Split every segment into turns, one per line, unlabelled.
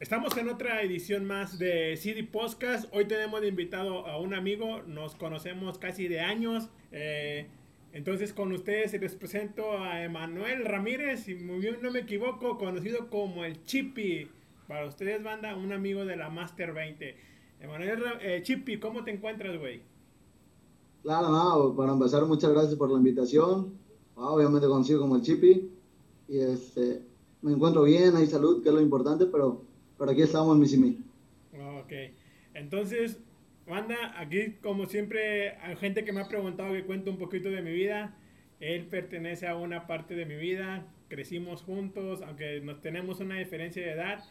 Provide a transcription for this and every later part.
Estamos en otra edición más de CD Podcast. Hoy tenemos invitado a un amigo, nos conocemos casi de años. Eh, entonces con ustedes les presento a Emanuel Ramírez, si muy bien no me equivoco, conocido como el Chippy. Para ustedes, banda, un amigo de la Master 20. Emanuel eh, ¿cómo te encuentras, güey?
Claro, no, para empezar, muchas gracias por la invitación. Ah, obviamente conocido como el Chippy. Y este, me encuentro bien, hay salud, que es lo importante, pero pero aquí estamos, mi.
Ok. Entonces, banda, aquí como siempre hay gente que me ha preguntado que cuento un poquito de mi vida. Él pertenece a una parte de mi vida. Crecimos juntos, aunque nos tenemos una diferencia de edad.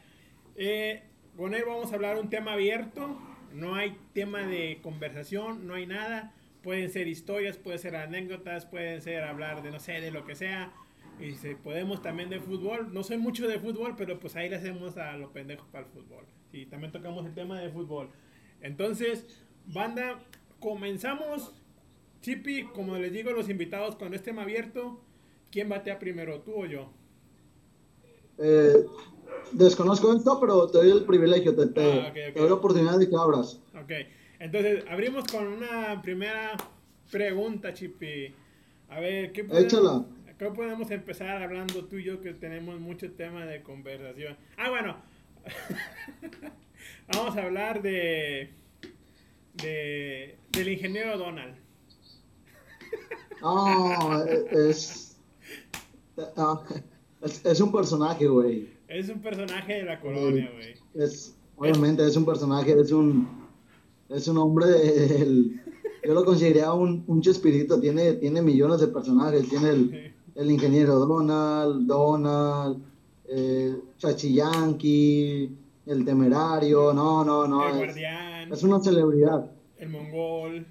Eh, con él vamos a hablar un tema abierto. No hay tema de conversación, no hay nada. Pueden ser historias, pueden ser anécdotas, pueden ser hablar de no sé, de lo que sea. Y si podemos también de fútbol. No soy mucho de fútbol, pero pues ahí le hacemos a los pendejos para el fútbol. Y también tocamos el tema de fútbol. Entonces, banda, comenzamos. Chipi, como les digo a los invitados, con este tema abierto, ¿quién batea primero, tú o yo?
Eh, desconozco esto, pero te doy el privilegio, te, ah, doy la oportunidad de que abras.
Ok, entonces abrimos con una primera pregunta, Chipi. A ver, ¿qué
Échala.
¿Cómo podemos empezar hablando tú y yo que tenemos mucho tema de conversación? Ah, bueno. Vamos a hablar de, de del ingeniero Donald.
Ah, es, es, un personaje, güey.
Es un personaje de la colonia, güey.
Es, obviamente es un personaje, es un, es un hombre del, yo lo consideraría un, un chespirito, tiene, tiene millones de personajes, tiene el, el ingeniero Donald, Donald, eh, Chachi el temerario, no, no, no.
El es, guardián.
Es una celebridad.
El mongol.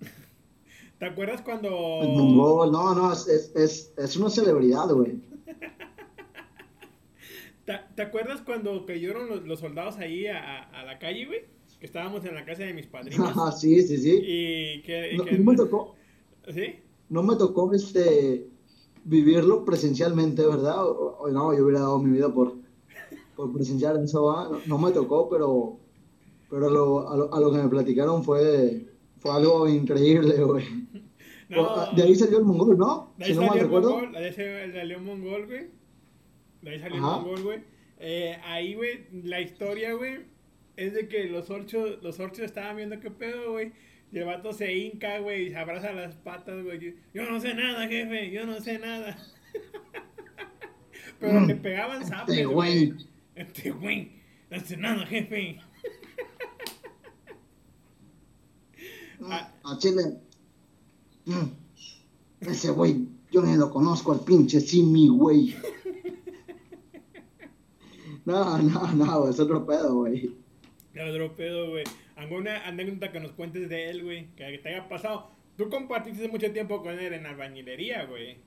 ¿Te acuerdas cuando.?
El mongol, no, no, es, es, es una celebridad, güey.
¿Te, acuerdas cuando cayeron los, soldados ahí a, a, la calle, güey? Que estábamos en la casa de mis padrinos.
Ah, sí, sí, sí.
Y que.
No, me tocó.
¿Sí?
No me tocó este vivirlo presencialmente, ¿verdad? O, no, yo hubiera dado mi vida por, por presenciar eso, no, me tocó, pero, pero lo, a, lo, que me platicaron fue, fue algo increíble, güey. de ahí salió el mongol, ¿no?
De ahí salió el mongol, de ahí salió el mongol, güey. De ahí salió el mongol, güey. Eh, ahí, güey, la historia, güey, es de que los orchos, los orchos estaban viendo qué pedo, güey. Y el vato se hinca, güey, y se abraza las patas, güey. Yo no sé nada, jefe, yo no sé nada. Pero le pegaban este zapes, güey. Este güey, no sé nada, jefe.
a, a Chile. Mm. Ese güey, yo ni lo conozco al pinche Simi, güey. No, no, no, es otro pedo, güey.
Es otro pedo, güey. ¿Alguna anécdota que nos cuentes de él, güey? Que te haya pasado. Tú compartiste mucho tiempo con él en albañilería, güey.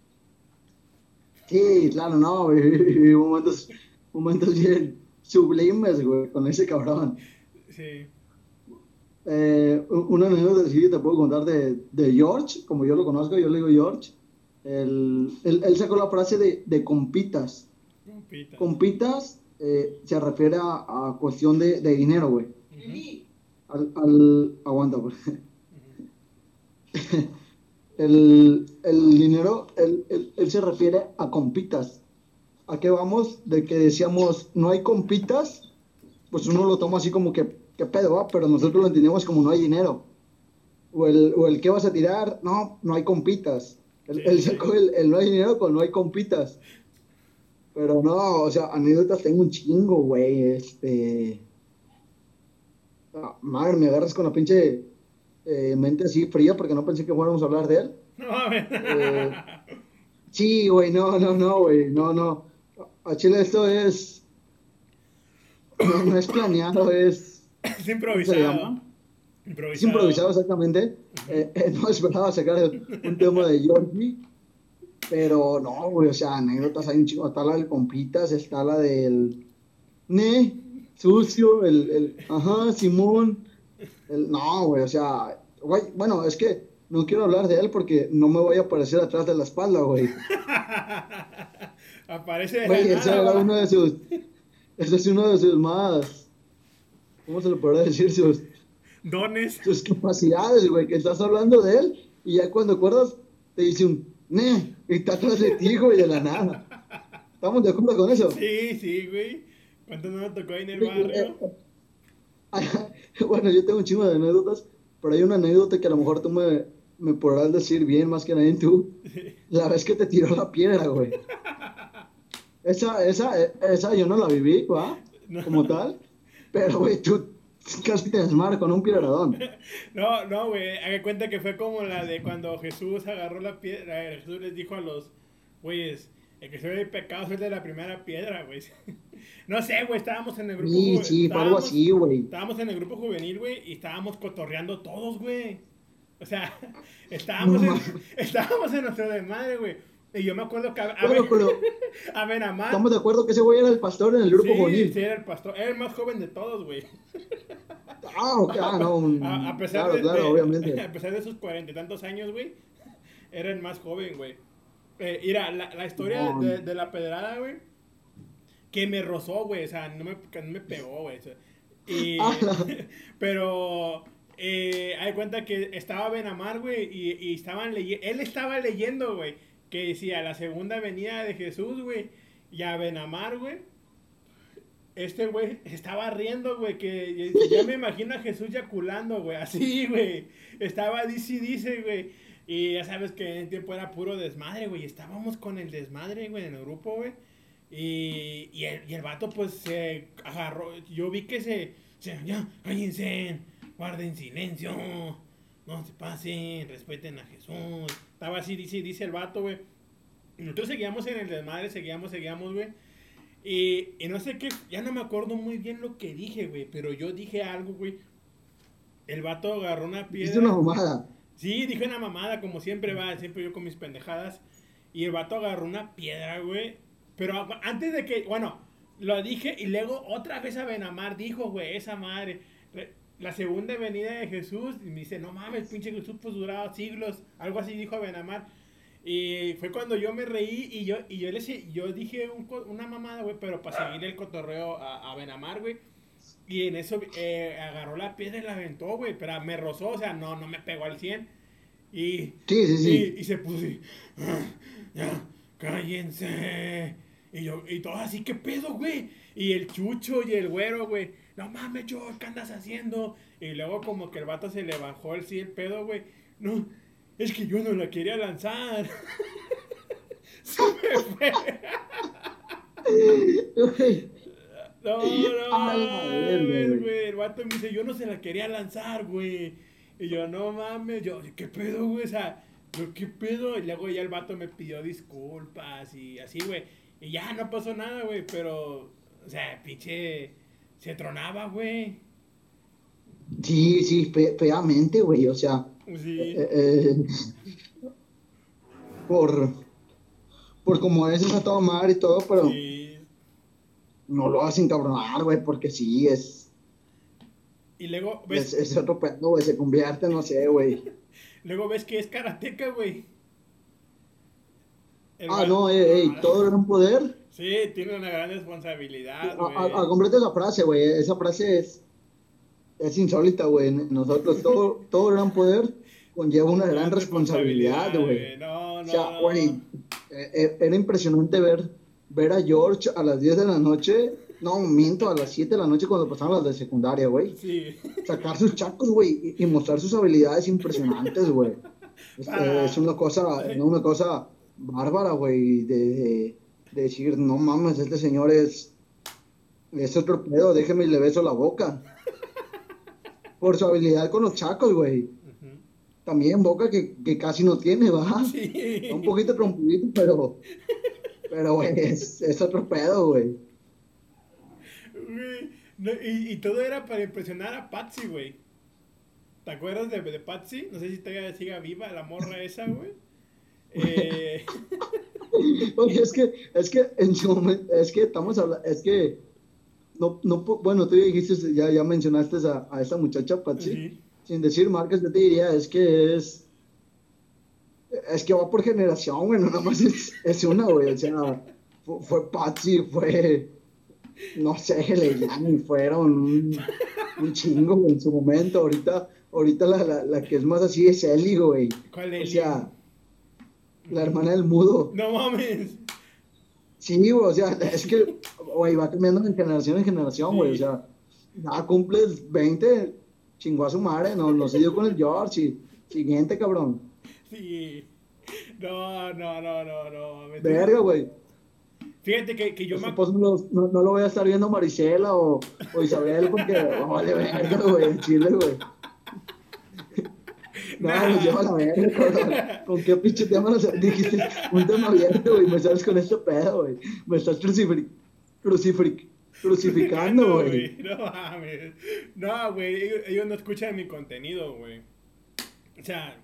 Sí, claro, no, güey. Momentos, momentos bien sublimes, güey, con ese cabrón.
Sí.
Eh, una anécdota que te puedo contar de, de, George, como yo lo conozco, yo le digo George. Él, él, sacó la frase de, de compitas. Compitas. Compitas eh, se refiere a, cuestión de, de dinero, güey al, al aguanta, pues. el, el, dinero, él, él, se refiere a compitas. ¿A qué vamos? De que decíamos, no hay compitas, pues uno lo toma así como que, ¿qué pedo va? Pero nosotros lo entendemos como no hay dinero. O el, o el ¿qué vas a tirar? No, no hay compitas. Él, sacó el, el, no hay dinero con no hay compitas. Pero no, o sea, anécdotas tengo un chingo, güey. Este Ah, madre, me agarras con la pinche eh, mente así fría porque no pensé que fuéramos a hablar de él.
No, eh,
sí, güey, no, no, no, güey, no, no. A Chile esto es. No, es planeado, es.
Es improvisado.
Improvisado. Es improvisado, exactamente. Eh, eh, no esperaba sacar un tema de Georgie. Pero no, güey, o sea, anécdotas hay un chico. Está la del Compitas, está la del. Ne, sucio, el, el ajá, Simón, el, no, güey, o sea, güey, bueno, es que no quiero hablar de él porque no me voy a aparecer atrás de la espalda, güey.
Aparece
Güey, ese era uno de sus, ese es uno de sus más, ¿cómo se le podría decir? Sus,
Dones.
sus capacidades, güey, que estás hablando de él y ya cuando acuerdas te dice un, ne, está atrás de ti, güey, de la nada. ¿Estamos de acuerdo con eso?
Sí, sí, güey. ¿Cuánto no me tocó ahí en el barrio?
bueno, yo tengo un chingo de anécdotas, pero hay una anécdota que a lo mejor tú me, me podrás decir bien más que nadie tú. La vez que te tiró la piedra, güey. Esa, esa, esa yo no la viví, ¿va? Como tal. Pero, güey, tú casi te desmaras con un piedradón.
No, no, güey. Haga cuenta que fue como la de cuando Jesús agarró la piedra. Jesús les dijo a los güeyes: El que se ve pecado es de la primera piedra, güey. No sé, güey. Estábamos en el grupo
Sí, sí, fue algo
estábamos-
así, güey.
Estábamos en el grupo juvenil, güey, y estábamos cotorreando todos, güey. O sea, estábamos,
No
en, estábamos en nuestro desmadre, güey. Y yo me acuerdo que a, a,
Bueno,
Ben-
pero
a Benamar.
estamos de acuerdo que ese güey era el pastor en el grupo
Sí,
juvenil.
sí, era el pastor. Era el más joven de todos, güey.
Ah, ok, ah, no.
A, a pesar
claro,
de,
claro,
de-
obviamente.
A pesar de sus cuarenta y tantos años, güey, era el más joven, güey. Eh, mira, la, la historia
No.
de, de la pedrada, güey, que me rozó, güey, o sea, no me, que no me pegó, güey. o sea, y, pero, eh, hay cuenta que estaba Benamar, güey, y, y estaban leyendo, él estaba leyendo, güey, que decía la segunda venida de Jesús, güey, y a Benamar, güey, este güey estaba riendo, güey, que ya me imagino a Jesús yaculando, güey, así, güey. Estaba dice dice, güey. Y ya sabes que en tiempo era puro desmadre, güey. Estábamos con el desmadre, güey, en el grupo, güey. Y, y, el, y el vato, pues, se agarró. Yo vi que se. se ya, guarden silencio. No se pasen, respeten a Jesús. Estaba así, dice, dice el vato, güey. Y nosotros seguíamos en el desmadre, seguíamos, seguíamos, güey. Y, y no sé qué, ya no me acuerdo muy bien lo que dije, güey, pero yo dije algo, güey. El vato agarró una piedra.
una mamada.
Sí, dije una mamada, como siempre va, siempre yo con mis pendejadas. Y el vato agarró una piedra, güey. Pero antes de que, bueno, lo dije y luego otra vez a Benamar dijo, güey, esa madre. La segunda venida de Jesús, y me dice, no mames, pinche Jesús, pues duraba siglos. Algo así dijo Benamar. Y fue cuando yo me reí y yo, y yo, le, se- yo dije un una mamada, güey, pero para seguir el cotorreo a, a Benamar, güey. Y en eso eh, agarró la piedra y la aventó, güey. Pero me rozó, o sea, no, no me pegó al 100. Y,
Sí, sí, sí.
y, y se puso "Ah, ya, cállense. Y yo, y todo así, ¿qué pedo, güey? Y el chucho y el güero, güey, no mames, George, ¿qué andas haciendo? Y luego como que el vato se le bajó el sí el pedo, güey. No, es que yo no la quería lanzar. se me fue. No, no,
A la
mames,
güey.
güey. El vato me dice, yo no se la quería lanzar, güey. Y yo, no mames, yo, ¿qué pedo, güey? O sea, yo, ¿qué pedo? Y luego ya el vato me pidió disculpas y así, güey. Y ya no pasó nada, güey, pero, o sea, pinche, se tronaba, güey.
Sí, sí, fe- feamente, güey. O sea,
Sí.
eh, eh, por, por como es a todo mar y todo, pero
Sí.
no lo hacen cabronar, güey, porque sí, es,
Y luego
es,
ves,
es otro pedo, güey, se convierte, no sé, güey.
luego ves que es karateca, güey. El
Ah, no, eh, ey, todo gran poder.
Sí, tiene una gran responsabilidad,
A,
güey.
a, a esa frase, güey, esa frase es, es insólita, güey. Nosotros, todo, todo gran poder conlleva una gran responsabilidad, güey.
No, no,
O sea, güey, eh, eh, era impresionante ver, ver a George a las 10 de la noche, no, miento, a las 7 de la noche cuando pasaban las de secundaria, güey.
Sí.
Sacar sus chacos, güey, y, y mostrar sus habilidades impresionantes, güey. Es,
Para-
es una cosa, es una cosa bárbara, güey, de, de- de decir, no mames, este señor es, es otro pedo, déjeme y le beso la boca. Por su habilidad con los chacos, güey. También boca que, que casi no tiene, ¿va?
Sí.
Un poquito trompudito, pero. Pero, güey, es, es otro pedo, güey.
Güey, no, y, y todo era para impresionar a Patsy, güey. ¿Te acuerdas de, de Patsy? No sé si todavía siga viva la morra esa, güey. Eh,
Oye, es que, es que en su momento, es que estamos hablando, es que. No, no, bueno, tú dijiste, ya, ya mencionaste a, a esta muchacha, Patsy. Sin decir marcas, yo te diría, es que es. Es que va por generación, güey, no nada más es, es una, güey. O sea, fue, fue Patsy, fue. no sé, le y fueron un, un chingo, en su momento. Ahorita, ahorita la, la, la que es más así es Eli, güey.
¿Cuál
O
es?
sea, la hermana del mudo.
No mames.
Sí, güey, o sea, es que, güey, va cambiando de generación en generación, güey. O sea, ya cumples 20, chingó a su madre, no, no se dio con el George. y- siguiente, cabrón.
Sí. No, no, no, no, no. mames.
Verga, güey.
Fíjate que, que yo me
no, lo- no, no lo voy a estar viendo Marisela o, o Isabel porque vale verga, güey, en Chile, güey. No, nos lleva a la verga. ¿Con qué pinche tema nos dijiste? Un tema abierto, güey. Me sales con este pedo, güey. Me estás crucifri crucifri crucificando, güey.
No mames. No, güey. Ellos, ellos no escuchan mi contenido, güey. O sea,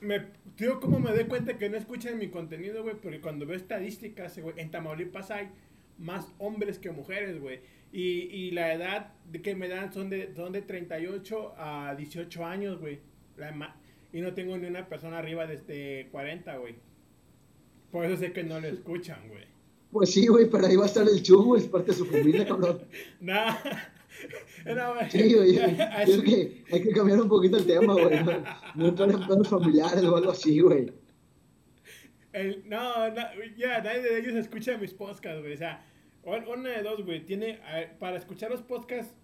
me, digo, ¿cómo me doy cuenta que no escuchan mi contenido, güey? Porque cuando veo estadísticas, güey, en Tamaulipas hay más hombres que mujeres, güey. Y, y la edad que me dan son de, son de 38 a 18 años, güey. La Y no tengo ni una persona arriba de 40, güey. Por eso sé que no lo escuchan, güey.
Pues sí, güey, pero ahí va a estar el chubo, es parte de su familia, cabrón.
No. No, güey.
Sí, güey. Que hay que cambiar un poquito el tema, güey. No, no entrar en planos familiares o algo así, güey.
El- no, no, ya, nadie de ellos escucha mis podcasts, güey. O sea, un- una de dos, güey. Tiene, para escuchar los podcasts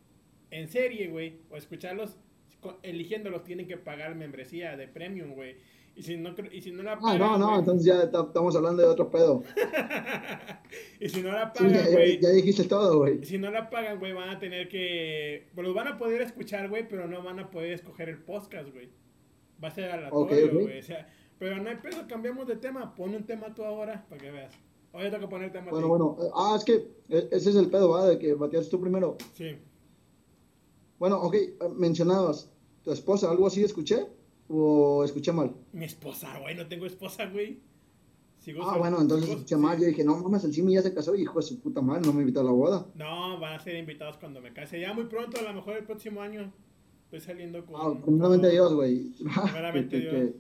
en serie, güey, o escucharlos eligiéndolos, tienen que pagar membresía de premium, güey. Y si no, y si no la
Ah,
pagan,
no, no,
güey,
entonces ya ta- estamos hablando de otro pedo.
y si no la
Sí,
pagan,
ya-
güey,
ya dijiste todo, güey.
si no la pagan, güey, van a tener que, pues los van a poder escuchar, güey, pero no van a poder escoger el podcast, güey. Va a ser aleatorio,
Ok, ok.
güey. O sea, pero no hay pedo, cambiamos de tema. Pon un tema tú ahora para que veas. Oye, tengo que poner tema.
Bueno, bueno. eh, Ah, es que eh, ese es el pedo, ¿va? De que bateaste tú primero.
Sí.
Bueno, ok, eh, mencionabas tu esposa, ¿algo así escuché? ¿O escuché mal?
Mi esposa, güey, no tengo esposa, güey. Sigo
Ah, bueno, entonces
sigo-
escuché mal. Yo dije, no mames, el Simi ya se casó y hijo de su puta madre, no me invitó a la boda.
No, van a ser invitados cuando me case. Ya muy pronto, a lo mejor el próximo año. Estoy saliendo con.
Ah, primeramente
con-
Dios, güey.
Primeramente Dios.
que-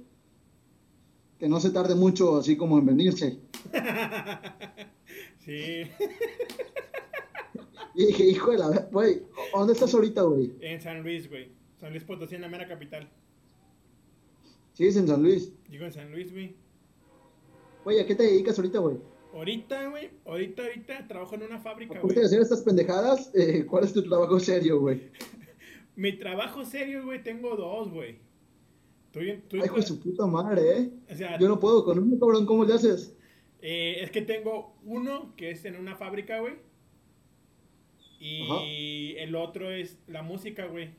que no se tarde mucho así como en venirse.
sí,
Y dije, hijo de la... Güey, ¿dónde estás ahorita, güey?
en San Luis, güey. San Luis Potosí, en la mera capital.
Sí, es en San Luis.
Digo en San Luis, güey.
Güey, ¿a qué te dedicas ahorita, güey?
Ahorita, güey, ahorita, ahorita trabajo en una fábrica, güey.
de hacer estas pendejadas, eh, ¿cuál es tu trabajo serio, güey?
Mi trabajo serio, güey, tengo dos, güey.
Ay, hijo de su puta madre, ¿eh?
o sea,
Yo no puedo con uno, cabrón, ¿cómo le haces?
eh, es que tengo uno que es en una fábrica, güey. Y el otro es la música, güey.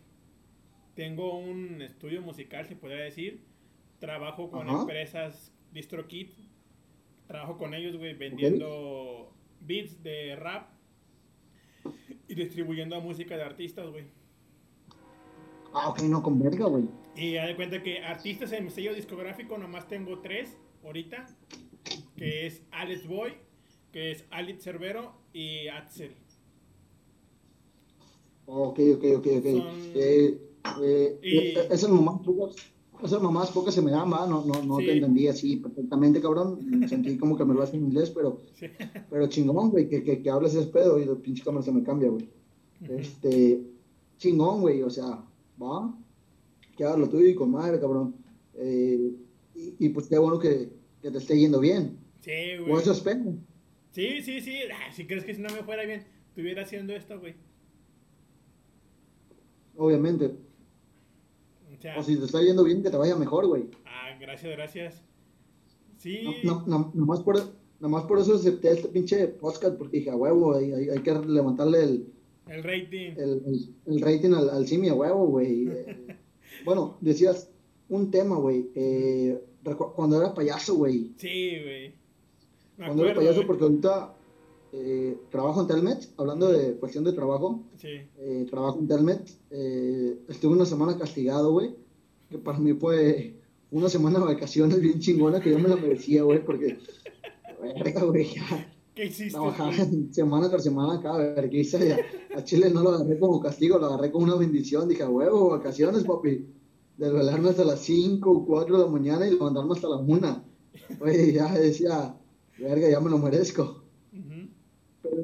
Tengo un estudio musical, se podría decir. Trabajo con
Ajá.
empresas DistroKid. Trabajo con ellos, güey, vendiendo beats de rap y distribuyendo música de artistas, güey.
Ah, ok, no, con verga, güey.
Y haz de cuenta que artistas en mi sello discográfico nomás tengo tres ahorita. Que es Alex Boy, que es Alex Cervero y Axel.
Ok, ok, ok, ok.
Son-
Eh, eh,
Y-
eh, esas nomás pocas, esas nomás pocas se me dan, va, no, no, no
Sí.
te entendí así perfectamente, cabrón. Sentí como que me lo haces en inglés, pero,
Sí.
pero chingón, güey, que, que, que hables ese pedo y el pinche cámara se me cambia, güey. Este, chingón, güey, o sea, va, que hagas lo tuyo y con madre, cabrón. Eh, y, y pues qué bueno que, que te esté yendo bien.
Sí, güey.
eso espero.
Sí, sí, sí. Ah, si crees que si no me fuera bien, estuviera haciendo esto, güey.
Obviamente.
O sea,
O si te está yendo bien, que te vaya mejor, güey.
ah, gracias, gracias. Sí,
No, no, no, nomás, por, nomás por eso acepté este pinche podcast, porque dije, a huevo, hay, hay, hay que levantarle el,
el rating.
el, el- el rating al, al Simi a huevo, güey. Eh, bueno, decías un tema, güey. Eh, cuando era payaso, güey.
Sí, güey.
Cuando era
acuerdo,
payaso,
güey.
porque ahorita eh, trabajo en Telmet, hablando de cuestión de trabajo.
Sí.
eh, trabajo en Telmet. eh, estuve una semana castigado, güey. Que para mí fue una semana de vacaciones bien chingona que yo me la merecía, güey, porque. Verga, güey, ya.
¿Qué hiciste?
Trabajaba
güey?
semana tras semana acá, vergüenza. ya. A Chile no lo agarré como castigo, lo agarré como una bendición. Dije, huevo, vacaciones, papi. Desvelarme hasta las 5 o 4 de la mañana y levantarme hasta la 1. Oye, ya decía, verga, ya me lo merezco.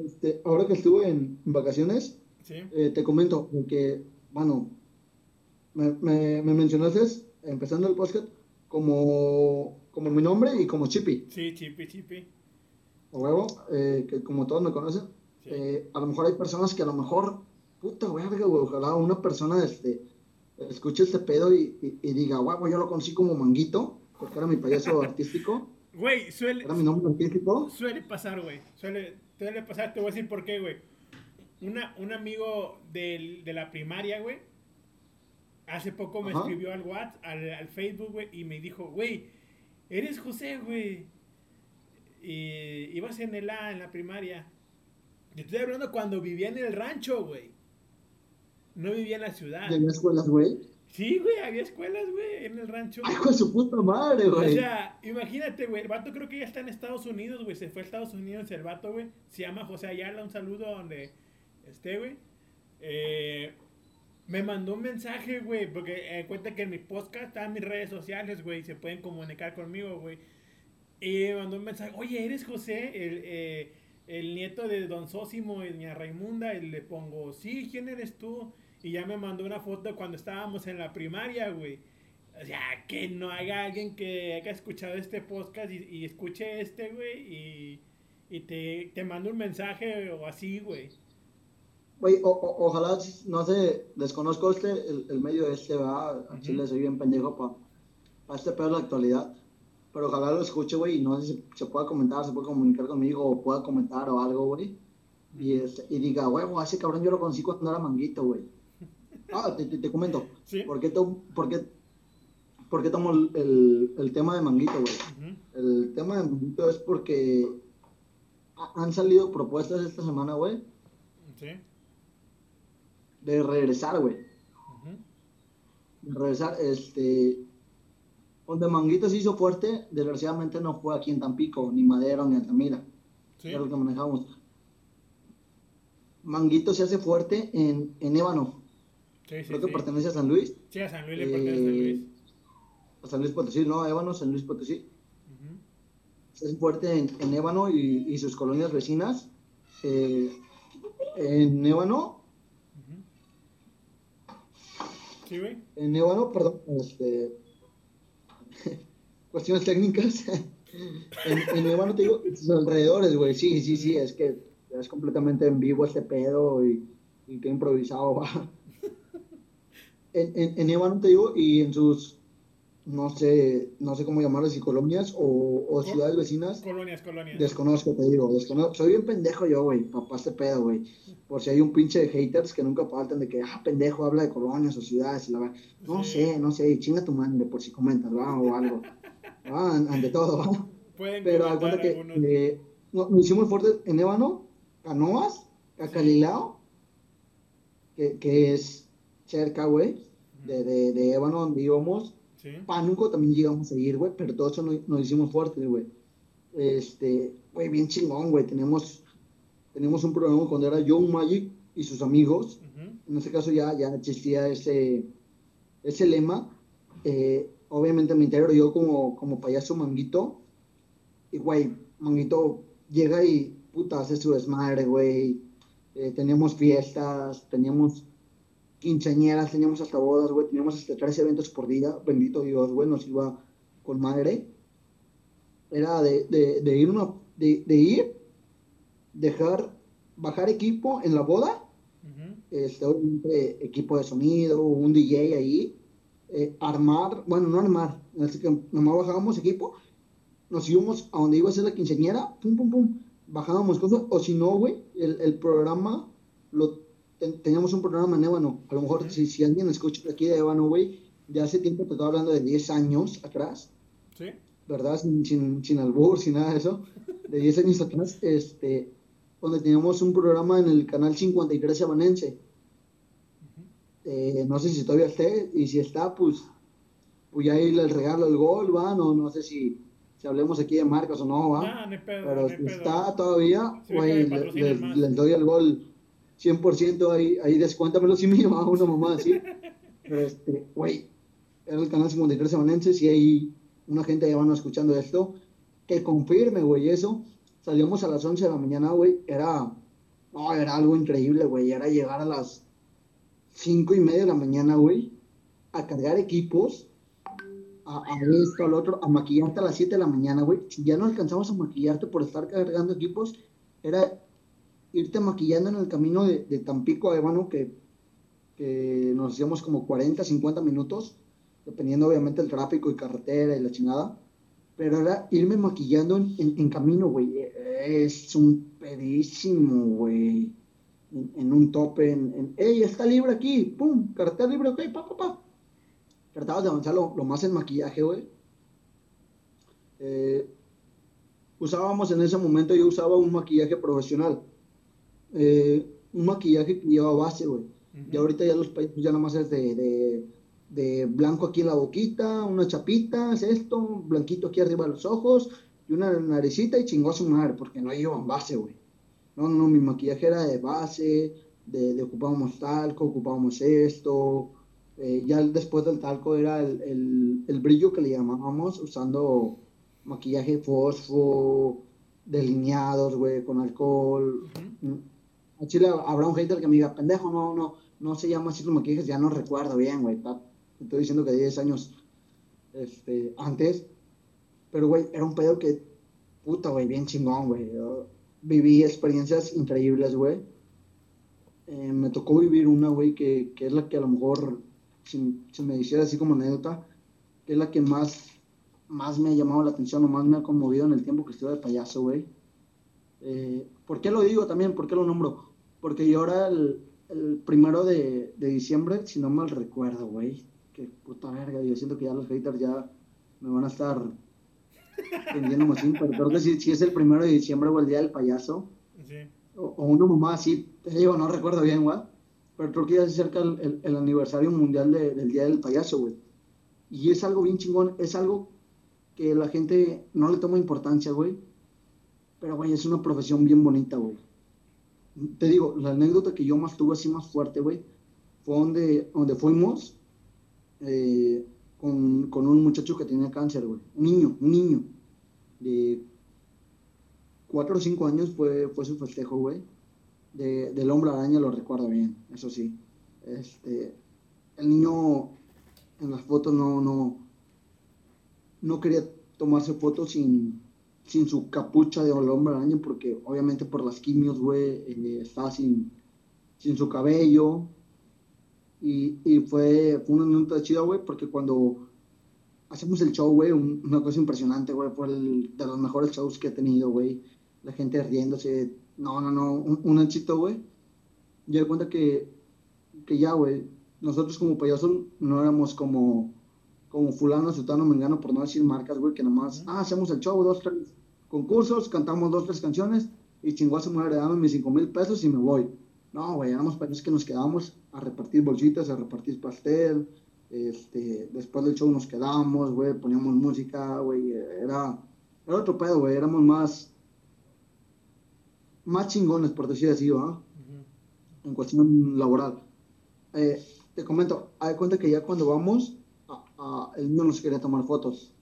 Este, ahora que estuve en, vacaciones,
Sí.
eh, te comento que, bueno, me, me, me mencionaste, empezando el podcast, como, como mi nombre y como Chippy,
Sí, chipi, chipi.
o huevo, eh, que como todos me conocen.
Sí.
Eh, a lo mejor hay personas que a lo mejor, puta verga, güey, ojalá una persona este, escuche este pedo y, y, y diga, huevo, yo lo conocí como Manguito, porque era mi payaso artístico,
Güey, suele,
era mi nombre artístico.
suele pasar, güey. Suele, suele pasar, te voy a decir por qué, güey. Una, un amigo del- de la primaria, güey, hace poco me
Ajá.
escribió al WhatsApp, al, al Facebook, güey, y me dijo, güey, eres José, güey. Y ibas en el A, en la primaria. Te estoy hablando cuando vivía en el rancho, güey. No vivía en la ciudad.
De las escuelas, güey.
Sí, güey, había escuelas, güey, en el rancho.
Ay, hijo de su puta madre,
O
güey.
sea, imagínate, güey, el vato creo que ya está en Estados Unidos, güey, se fue a Estados Unidos el vato, güey. Se llama José Ayala, un saludo a donde esté, güey. Eh, me mandó un mensaje, güey, porque eh, cuenta que en mi podcast están mis redes sociales, güey, se pueden comunicar conmigo, güey. Y me mandó un mensaje, oye, ¿eres José, el, eh, el nieto de Don Sósimo y Doña Raimunda? Y le pongo, sí, ¿quién eres tú? Y ya me mandó una foto cuando estábamos en la primaria, güey. O sea, que no haya alguien que haya escuchado este podcast y, y escuche este, güey, y, y te, te un mensaje o así, güey.
Güey, o- o- ojalá, no sé, desconozco este, el, el medio este, va, a
Ujú.
Chile soy bien pendejo para este pedo de la actualidad, pero ojalá lo escuche, güey, y no sé si se pueda comentar, se pueda comunicar conmigo, o pueda comentar o algo, güey, y, este, y diga, a ese cabrón yo lo conocí cuando era manguito, güey. Ah, te, te, te comento,
Sí.
¿por qué, to- por qué, por qué tomo el, el, el tema de manguito, güey? El tema de manguito es porque ha- han salido propuestas esta semana, güey,
Sí.
de regresar, güey. De regresar, este, donde Manguito se hizo fuerte, desgraciadamente no fue aquí en Tampico, ni Madero, ni Altamira,
Sí.
era lo que manejamos. Manguito se hace fuerte en, en Ébano,
Sí, sí,
creo que pertenece a San Luis,
Sí, a San Luis le pertenece a San
Eh,
Luis.
a San Luis Potosí, no, Ébano, San Luis Potosí. Se hace fuerte en, en Ébano y, y sus colonias vecinas. Eh, en Ébano,
Ujú. Sí, güey.
en Ébano, perdón, este, cuestiones técnicas. en, en Ébano te digo, sus alrededores, güey, sí, sí, sí, es que es completamente en vivo este pedo y, y que improvisado va. En, en, en Ébano te digo, y en sus, no sé, no sé cómo llamarlas, si colonias o, o ciudades vecinas,
Colonias, colonias.
Desconozco, te digo, desconozco. Soy bien pendejo yo, güey, papá este pedo, güey. Por si hay un pinche de haters que nunca faltan de que, ah, pendejo, habla de colonias o ciudades y la verdad. No
Sí.
sé, no sé, chinga tu madre por si comentas, va, o algo. Va, an- ante todo, va.
Pueden
Pero
comentar
cuenta que
algunos.
eh, no- nos hicimos fuertes en Ébano, Canoas, Cacalilao, que, que es cerca, güey, de, de, de Ébano donde íbamos.
Sí.
Pánuco también llegamos a ir, güey, pero todo eso nos, nos hicimos fuertes, güey. Este, güey, bien chingón, güey. Tenemos, tenemos un programa cuando era Young Magic y sus amigos.
Ujú.
En ese caso ya, ya existía ese, ese lema. Eh, obviamente me integro yo como, como payaso manguito. Y, güey, manguito llega y, puta, hace su desmadre, güey. Eh, teníamos fiestas, teníamos quinceañeras, teníamos hasta bodas, güey. Teníamos hasta tres eventos por día. Bendito Dios, güey, nos iba con madre. Era de, de, de ir, una, de, de ir, dejar, bajar equipo en la boda este, equipo de sonido, un DJ ahí, eh, armar, bueno, no armar, así que nomás bajábamos equipo, nos íbamos a donde iba a ser la quinceañera, pum, pum, pum, bajábamos cosas, o si no, güey, el, el programa, lo, ten- teníamos un programa en Ébano, a lo mejor si, si alguien escucha aquí de Ébano, güey, de hace tiempo te estoy hablando de 10 años atrás,
Sí.
¿verdad? Sin, sin, sin albur, sin nada de eso, de 10 años atrás, este, donde teníamos un programa en el canal 53 Sabanense. Eh, no sé si todavía esté, y si está, pues, pues ya ahí el regalo el gol, va, no, no sé si, si hablemos aquí de marcas o no, va.
Ah, hay pedo,
Pero si
pedo.
está todavía, güey, le- les,
más.
les doy el gol 100%, ahí, ahí descuéntamelo si mío, a una mamá así. Pero este, güey, era el canal 53 Sabanense, si hay una gente ya van escuchando esto, que confirme, güey, eso. salíamos a las 11 de la mañana, güey, era, no, era algo increíble, güey, era llegar a las 5 y media de la mañana, güey, a cargar equipos, a, a esto, al otro, a maquillarte a las 7 de la mañana, güey. Ya no alcanzamos a maquillarte por estar cargando equipos, era irte maquillando en el camino de, de Tampico a Ébano, que, que nos hacíamos como 40, 50 minutos, dependiendo obviamente del tráfico y carretera y la chingada. Pero era irme maquillando en, en, camino, güey. Es un pedísimo, güey. En, un tope, en, ¡ey, está libre aquí! ¡Pum! Carretera libre, ok, pa, pa, pa. Tratabas de avanzar lo, lo más en maquillaje, güey. Eh, usábamos en ese momento, yo usaba un maquillaje profesional. Eh, un maquillaje que lleva base, güey. Uh -huh. Y ahorita ya los países ya nada más es de, de, de, blanco aquí en la boquita, unas chapitas, esto, blanquito aquí arriba de los ojos, y una naricita y chingó a su madre, porque no llevan base, güey. No, no, mi maquillaje era de base, de, de ocupábamos talco, ocupábamos esto. Eh, ya después del talco era el, el, el, brillo que le llamábamos, usando maquillaje fosfo, delineados, güey, con alcohol. Uh -huh. A Chile habrá un hater que me diga, pendejo, no, no, no se llama así los maquillajes, ya no recuerdo bien, güey. Estoy diciendo que 10 años este, antes. Pero, güey, era un pedo que, puta, güey, bien chingón, güey. Viví experiencias increíbles, güey. Eh, me tocó vivir una, güey, que, que, es la que a lo mejor, si, si, me hiciera así como anécdota, que es la que más, más me ha llamado la atención o más me ha conmovido en el tiempo que estuve de payaso, güey. Eh, ¿Por qué lo digo también? ¿Por qué lo nombro? Porque yo ahora el, el primero de, de, diciembre, si no mal recuerdo, güey, que puta verga, yo siento que ya los haters ya me van a estar tendiendo así, pero creo que si, si, es el primero de diciembre o el día del payaso, sí. o, o, una mamá así, te digo, no recuerdo bien, güey, pero creo que ya se acerca el, el, el aniversario mundial de, del día del payaso, güey. Y es algo bien chingón, es algo que la gente no le toma importancia, güey. Pero, güey, es una profesión bien bonita, güey. Te digo, la anécdota que yo más tuve así más fuerte, güey, fue donde, donde fuimos eh, con, con, un muchacho que tenía cáncer, güey. Un niño, un niño. De cuatro o cinco años fue, fue su festejo, güey. De, del hombre araña lo recuerdo bien, eso sí. Este, el niño en las fotos no, no, no quería tomarse fotos sin, sin su capucha de hombre araña, porque obviamente por las quimios, güey, eh, estaba sin, sin su cabello. Y, y fue, fue una nota chida, güey, porque cuando hacemos el show, güey, un, una cosa impresionante, güey, fue el, de los mejores shows que he tenido, güey. La gente riéndose, no, no, no, un, un anchito, güey. Yo de cuenta que, que ya, güey, nosotros como payasos no éramos como, como fulano, sutano, mengano, por no decir marcas, güey, que nomás, ah, hacemos el show, dos, tres concursos, cantamos dos, tres canciones y chingó a su madre, dame mis cinco mil pesos y me voy. No, güey, éramos payasos que nos quedamos a repartir bolsitas, a repartir pastel, este, después del show nos quedamos, güey, poníamos música, güey, era, era otro pedo, güey, éramos más, más chingones, por decir así, ¿va? Uh -huh. En cuestión laboral. Eh, te comento, hay cuenta que ya cuando vamos, a, a, el niño nos quería tomar fotos.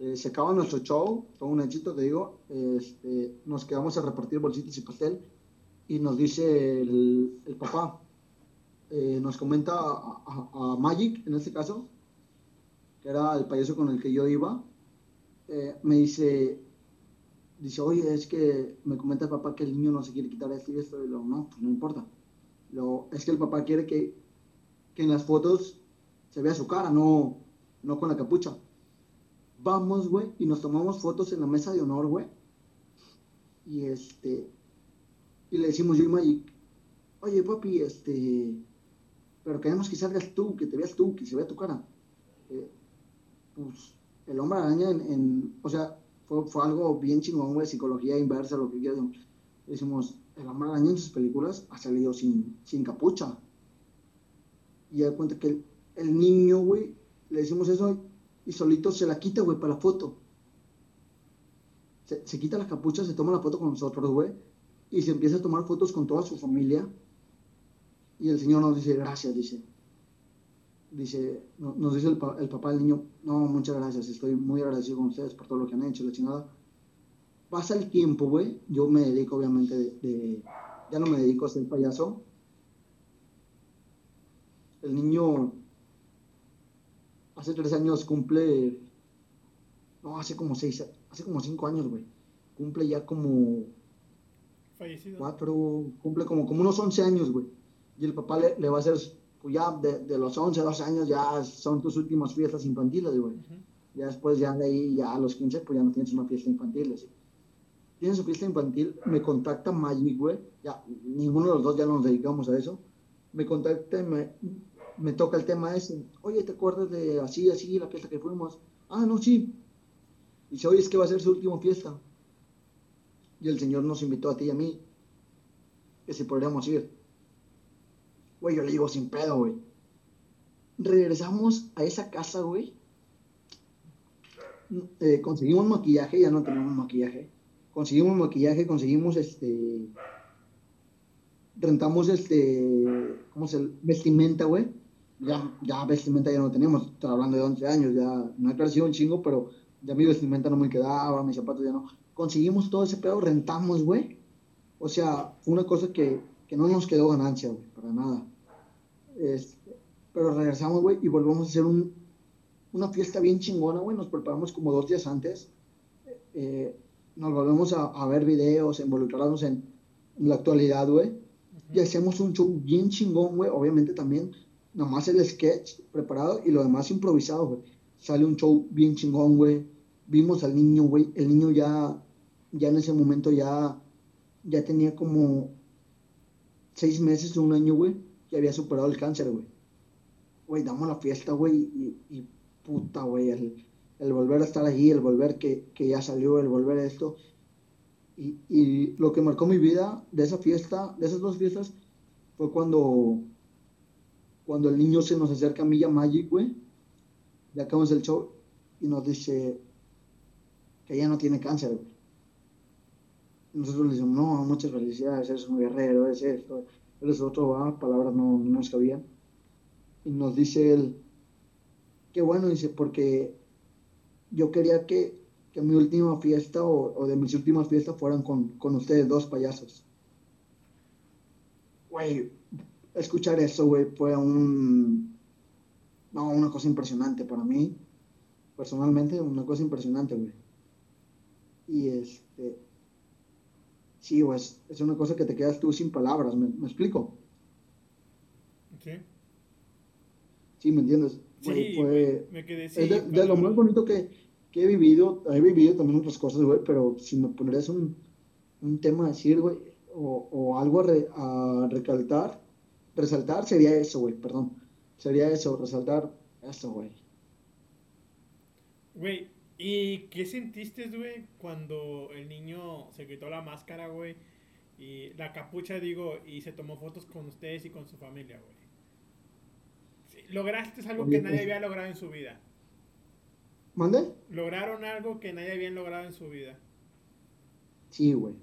Eh, se acaba nuestro show, fue un éxito, te digo, este, nos quedamos a repartir bolsitas y pastel y nos dice el, papá, eh, nos comenta a, Magic, en este caso, que era el payaso con el que yo iba, eh, me dice, dice, oye, es que me comenta el papá que el niño no se quiere quitar esto y esto, y lo, no, pues no importa. Es que el papá quiere que, que en las fotos se vea su cara, no, no con la capucha. Vamos, güey, y nos tomamos fotos en la mesa de honor, güey. Y este, y le decimos yo y Magic, oye, papi, este, pero queremos que salgas tú, que te veas tú, que se vea tu cara. Eh, pues el hombre araña en, en o sea, fue, fue, algo bien chingón, güey, psicología inversa, lo que quieras. Decimos, el hombre araña en sus películas ha salido sin, sin capucha. Y da cuenta que el niño, güey, le decimos eso y solito se la quita, güey, para la foto. Se, se, quita la capucha, se toma la foto con nosotros, güey, y se empieza a tomar fotos con toda su familia. Y el Señor nos dice, gracias, dice. Dice, nos dice el, el papá del niño, no, muchas gracias, estoy muy agradecido con ustedes por todo lo que han hecho, la chingada. pasa el tiempo, güey. Yo me dedico, obviamente, de, Ya no me dedico a ser payaso. El niño hace tres años cumple. No, hace como seis, hace como cinco años, güey. Cumple ya como.
Fallecido.
Cuatro, cumple como, como unos once años, güey. Y el papá le, va a hacer, pues ya de, de, los once, dos años, ya son tus últimas fiestas infantiles, güey. Ya después, ya de ahí, ya a los quince, pues ya no tienes una fiesta infantil, así. Tienes su fiesta infantil, me contacta Magic, güey. Ya, ninguno de los dos ya nos dedicamos a eso. Me contacta y me, me toca el tema ese. Oye, ¿te acuerdas de así, así, la fiesta que fuimos? Ah, no, sí. Dice, oye, es que va a ser su última fiesta. Y el Señor nos invitó a ti y a mí. Que si podríamos ir. Güey, yo le digo sin pedo, güey. Regresamos a esa casa, güey. Eh, conseguimos maquillaje, ya no tenemos maquillaje. Conseguimos maquillaje, conseguimos este. Rentamos este. ¿Cómo se Vestimenta, güey ya, ya vestimenta ya no tenemos, estoy hablando de 11 años, ya no he crecido un chingo, pero ya mi vestimenta no me quedaba, mis zapatos ya no. Conseguimos todo ese pedo, rentamos, güey. O sea, fue una cosa que, que no nos quedó ganancia, güey, para nada. Este, pero regresamos, güey, y volvemos a hacer un, una fiesta bien chingona, güey. Nos preparamos como dos días antes. Eh, nos volvemos a, a, ver videos, involucrarnos en, en la actualidad, güey. Y hacemos un show bien chingón, güey. Obviamente también nomás el sketch preparado y lo demás improvisado, güey. Sale un show bien chingón, güey. Vimos al niño, güey. El niño ya, ya en ese momento ya, ya tenía como seis meses un año, güey, que había superado el cáncer, güey. Güey, damos la fiesta, güey, y, puta, güey, el, el, volver a estar allí, el volver que, que ya salió, el volver a esto. Y, y lo que marcó mi vida de esa fiesta, de esas dos fiestas, fue cuando cuando el niño se nos acerca a Milla Magic, güey, ya acabamos el show y nos dice que ella no tiene cáncer, güey. Nosotros le decimos, no, muchas felicidades, eres un guerrero, es esto, eres otro, ah, palabras no, no nos cabían. Y nos dice él, qué bueno, dice, porque yo quería que, que mi última fiesta o, o, de mis últimas fiestas fueran con, con ustedes dos payasos. Güey, escuchar eso, güey, fue un... No, una cosa impresionante para mí. Personalmente, una cosa impresionante, güey. Y este... Sí, güey, es, una cosa que te quedas tú sin palabras, ¿me, explico?
Sí.
Sí, ¿me entiendes?
Sí, fue, me quedé
Es de, lo más bonito que, que, he vivido. He vivido también otras cosas, güey, pero si me ponerías un, un tema a decir, güey, o, o algo a, a recalcar, resaltar sería eso, güey, perdón. Sería eso, resaltar eso, güey.
Güey, ¿y qué sentiste, güey, cuando el niño se quitó la máscara, güey? Y la capucha, digo, y se tomó fotos con ustedes y con su familia, güey. lograste algo que nadie había logrado en su vida.
¿Mande?
Lograron algo que nadie había logrado en su vida.
Sí, güey.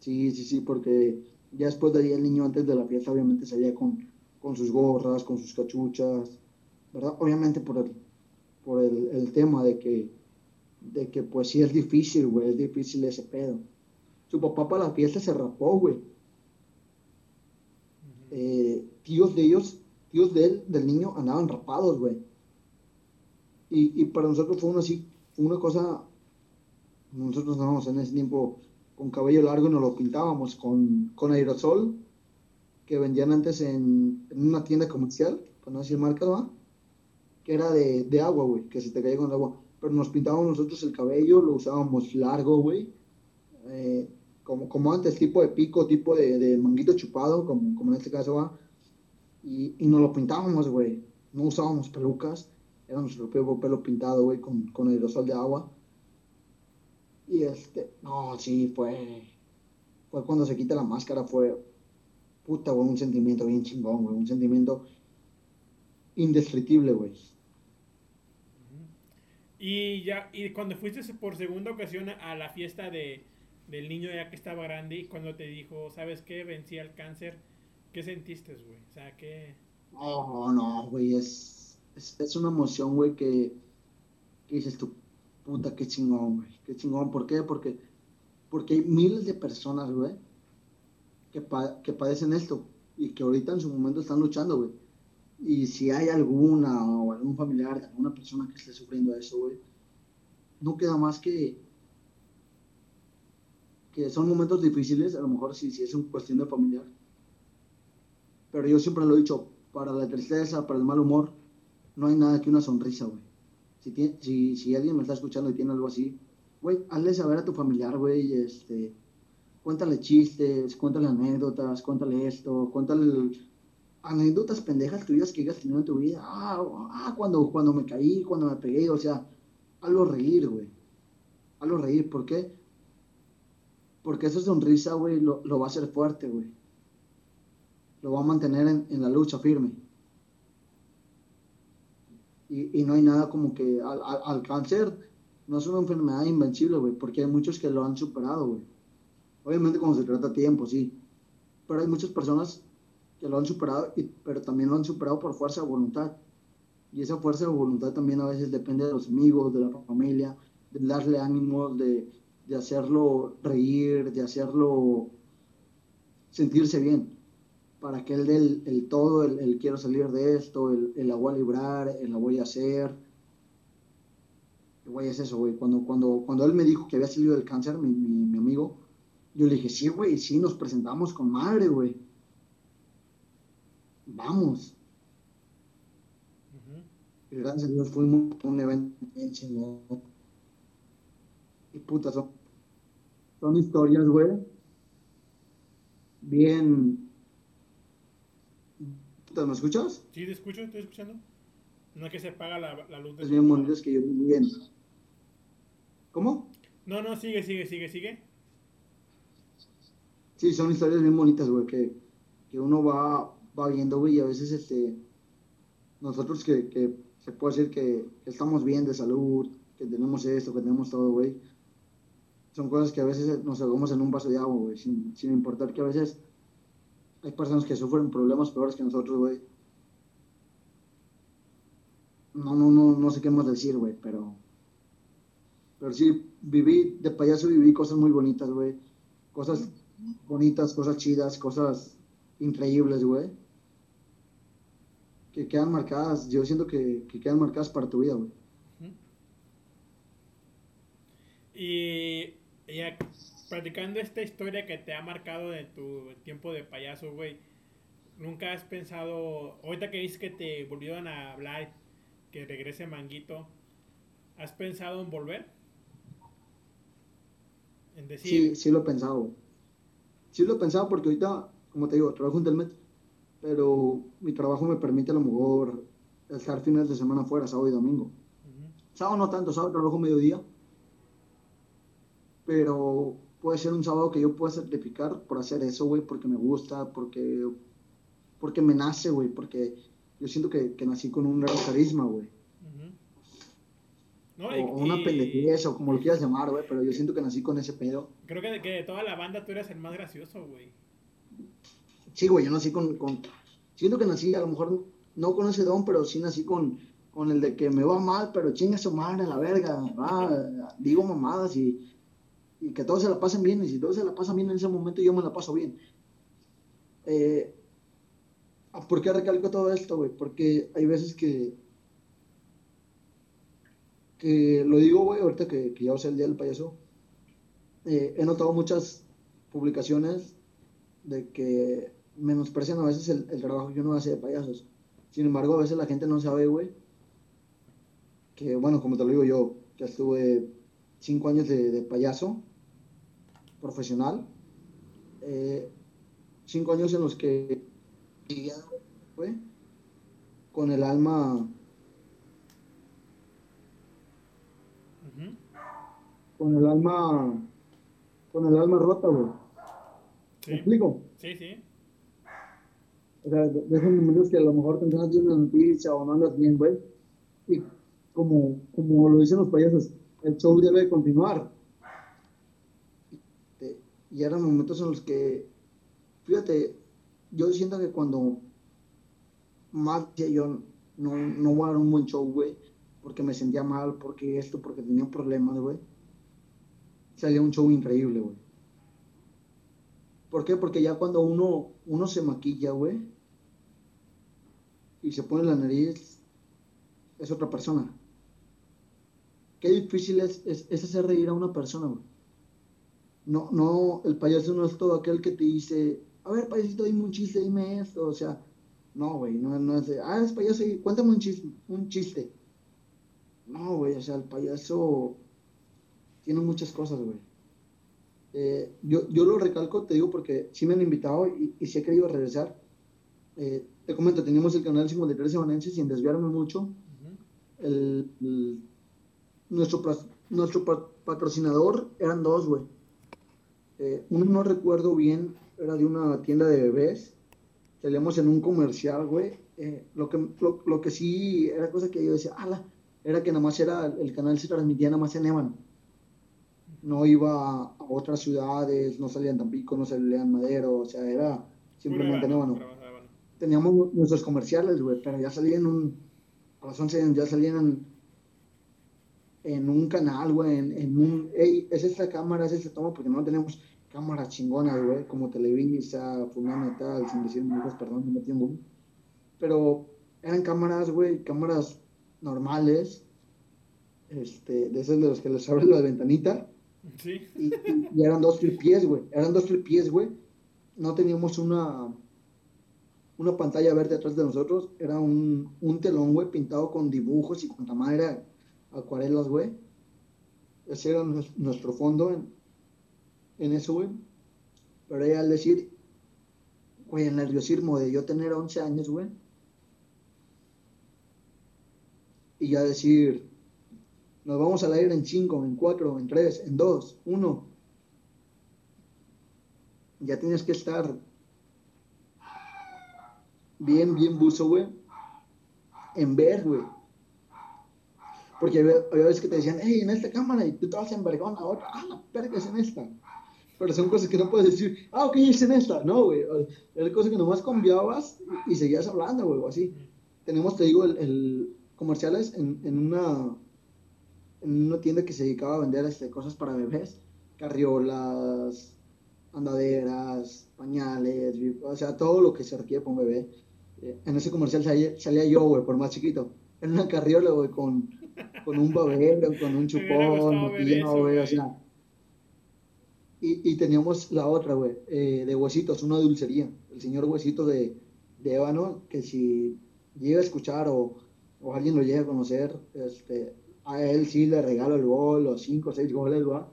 Sí, sí, sí, porque ya después de ahí el niño antes de la fiesta obviamente salía con, con sus gorras, con sus cachuchas, ¿verdad? Obviamente por el, por el, el tema de que, de que pues sí es difícil, güey, es difícil ese pedo. Su papá para la fiesta se rapó, güey. Eh, tíos de ellos, tíos de él, del niño, andaban rapados, güey. Y, y para nosotros fue una, así, una cosa, nosotros andábamos en ese tiempo con cabello largo y nos lo pintábamos con, con aerosol que vendían antes en, en, una tienda comercial, para no decir marca, ¿va? que era de, de agua, güey, que se te caía con el agua. Pero nos pintábamos nosotros el cabello, lo usábamos largo, güey, eh, como, como antes, tipo de pico, tipo de, de manguito chupado, como, como en este caso va. Y, y nos lo pintábamos, güey. No usábamos pelucas, era nuestro propio pelo pintado, güey, con, con aerosol de agua. Y este, no, sí, fue, fue cuando se quita la máscara, fue, puta, güey, un sentimiento bien chingón, güey, un sentimiento indescriptible, güey.
Y ya, y cuando fuiste por segunda ocasión a la fiesta de, del niño ya que estaba grande y cuando te dijo, ¿sabes qué? Vencí al cáncer, ¿qué sentiste, güey? O sea, ¿qué?
Oh, no, güey, es, es, es una emoción, güey, que, que dices tú, puta, qué chingón, güey, qué chingón. ¿Por qué? Porque Porque hay miles de personas, güey, que, que padecen esto y que ahorita en su momento están luchando, güey. Y si hay alguna o algún familiar alguna persona que esté sufriendo eso, güey, no queda más que que son momentos difíciles, a lo mejor si, si es una cuestión de familiar. Pero yo siempre lo he dicho, para la tristeza, para el mal humor, no hay nada que una sonrisa, güey. Si, si, alguien me está escuchando y tiene algo así, güey, hazle saber a tu familiar, güey, este, cuéntale chistes, cuéntale anécdotas, cuéntale esto, cuéntale anécdotas pendejas tuyas que hayas tenido en tu vida. Ah, ah, cuando, cuando me caí, cuando me pegué, o sea, hazlo reír, güey. Hazlo reír, ¿por qué? Porque esa sonrisa, güey, lo, va a hacer fuerte, güey. Lo va a mantener en, la lucha firme. Y, no hay nada como que al, cáncer no es una enfermedad invencible, güey, porque hay muchos que lo han superado, güey. Obviamente cuando se trata tiempo, sí. Pero hay muchas personas que lo han superado, pero también lo han superado por fuerza de voluntad. Y esa fuerza de voluntad también a veces depende de los amigos, de la familia, de darle ánimos, de, de hacerlo reír, de hacerlo sentirse bien, para que él dé el, todo, el, quiero salir de esto, el, la voy a librar, el la voy a hacer. Güey, es eso, güey. Cuando, cuando, cuando él me dijo que había salido del cáncer, mi, mi, amigo, yo le dije, sí, güey, sí, nos presentamos con madre, güey. Vamos. Y gracias a Dios fuimos a un evento bien chingón. Y puta, son son historias, güey. Bien. ¿Me escuchas?
Sí, te escucho, estoy escuchando. No es que se apaga la, la luz
de. Es bien bonitas que yo bien. ¿Cómo?
No, no, sigue, sigue, sigue, sigue.
Sí, son historias bien bonitas, güey, que, que uno va, va viendo, güey, y a veces, este, nosotros que, que se puede decir que, que estamos bien de salud, que tenemos esto, que tenemos todo, güey, son cosas que a veces nos ahogamos en un vaso de agua, güey, sin, importar que a veces hay personas que sufren problemas peores que nosotros, güey. No, no, no, no sé qué más decir, güey, pero... Pero sí, viví, de payaso viví cosas muy bonitas, güey. Cosas bonitas, cosas chidas, cosas increíbles, güey. Que quedan marcadas, yo siento que, que quedan marcadas para tu vida, güey.
Y ya, practicando esta historia que te ha marcado de tu tiempo de payaso, güey, ¿nunca has pensado, ahorita que dices que te volvieron a hablar, que regrese Manguito, ¿has pensado en volver?
En decir... Sí, sí lo he pensado. Sí lo he pensado porque ahorita, como te digo, trabajo en Telmet, pero mi trabajo me permite a lo mejor estar fines de semana fuera, sábado y domingo. Sábado no tanto, sábado trabajo mediodía pero puede ser un sábado que yo pueda certificar por hacer eso, güey, porque me gusta, porque, porque me nace, güey, porque yo siento que, que, nací con un gran carisma, güey. o, una pendejez, o como lo quieras llamar, güey, pero yo siento que nací con ese pedo.
Creo que de, que de toda la banda tú eres el más gracioso, güey.
Sí, güey, yo nací con, con... Siento que nací, a lo mejor, no con ese don, pero sí nací con, con el de que me va mal, pero chinga su madre a la verga, va, digo mamadas y y que todos se la pasen bien, y si todos se la pasan bien en ese momento, yo me la paso bien. Eh, ¿Por qué recalco todo esto, güey? Porque hay veces que, que lo digo, güey, ahorita que, que ya ser el día del payaso, eh, he notado muchas publicaciones de que menosprecian a veces el, trabajo que uno hace de payasos. Sin embargo, a veces la gente no sabe, güey, que, bueno, como te lo digo yo, que estuve cinco años de, payaso profesional, eh, cinco años en los que fue con el alma con el alma con el alma rota, güey. ¿Me explico?
Sí, sí.
O sea, de, esos momentos que a lo mejor te entras una noticia o no andas bien, güey. Y como, como lo dicen los payasos, el show debe continuar. Y eran momentos en los que, fíjate, yo siento que cuando más decía yo, no, no voy a dar un buen show, güey, porque me sentía mal, porque esto, porque tenía problemas, güey. salía un show increíble, güey. ¿Por qué? Porque ya cuando uno, uno se maquilla, güey, y se pone la nariz, es otra persona. Qué difícil es, es, hacer reír a una persona, güey. No, no, el payaso no es todo aquel que te dice, a ver, payasito, dime un chiste, dime esto, o sea, no, güey, no, no es de, ah, es payaso, cuéntame un chiste, un chiste. No, güey, o sea, el payaso tiene muchas cosas, güey. Eh, yo, yo lo recalco, te digo, porque sí me han invitado y, y sí he querido regresar. Eh, te comento, teníamos el canal 53 Semanense sin desviarme mucho. el, nuestro, nuestro patrocinador eran dos, güey. Eh, uno no recuerdo bien, era de una tienda de bebés. Salíamos en un comercial, güey. lo, que, lo, que sí era cosa que yo decía, ala, era que nada más era, el canal se transmitía nada más en Ébano. No iba a, otras ciudades, no salía en Tampico, no salía en Madero, o sea, era simplemente en Ébano. Teníamos nuestros comerciales, güey, pero ya salían un, a las 11 ya salían en, un canal, güey, en, un, hey, es esta cámara, es esta toma, porque no tenemos cámaras chingonas, güey, como Televisa, Fulano y tal, sin decir muchas, perdón, me tengo. Pero eran cámaras, güey, cámaras normales, este, de esos de los que les abren la ventanita. Sí. Y, eran dos pies, güey. Eran dos pies, güey. No teníamos una, una pantalla verde atrás de nosotros. Era un, un telón, güey, pintado con dibujos y con madre acuarelas, güey. Ese era nuestro fondo en, en eso, güey. Pero ahí al decir, güey, el nerviosismo de yo tener 11 años, güey y ya decir, nos vamos a ir en 5, en 4, en 3, en 2, 1. Ya tienes que estar bien, bien buzo, güey, en ver, güey. Porque había, veces que te decían, hey, en esta cámara, y tú te vas en vergón a otra, ah, la perga es en esta. Pero son cosas que no puedes decir, ah, ok, es en esta. No, güey. Era cosa que nomás cambiabas y, seguías hablando, güey, o así. Tenemos, te digo, el comerciales en, en, una, en una tienda que se dedicaba a vender este, cosas para bebés, carriolas, andaderas, pañales, o sea, todo lo que se requiere para un bebé. Eh, en ese comercial salía, yo, güey, por más chiquito. En una carriola, güey, con, con un babero, con un chupón, güey, o sea. Y, y, teníamos la otra, güey, eh, de huesitos, una dulcería. El señor huesito de, de ébano, que si llega a escuchar o, o alguien lo llega a conocer, este, a él sí le regalo el gol, los cinco o seis goles, ¿va?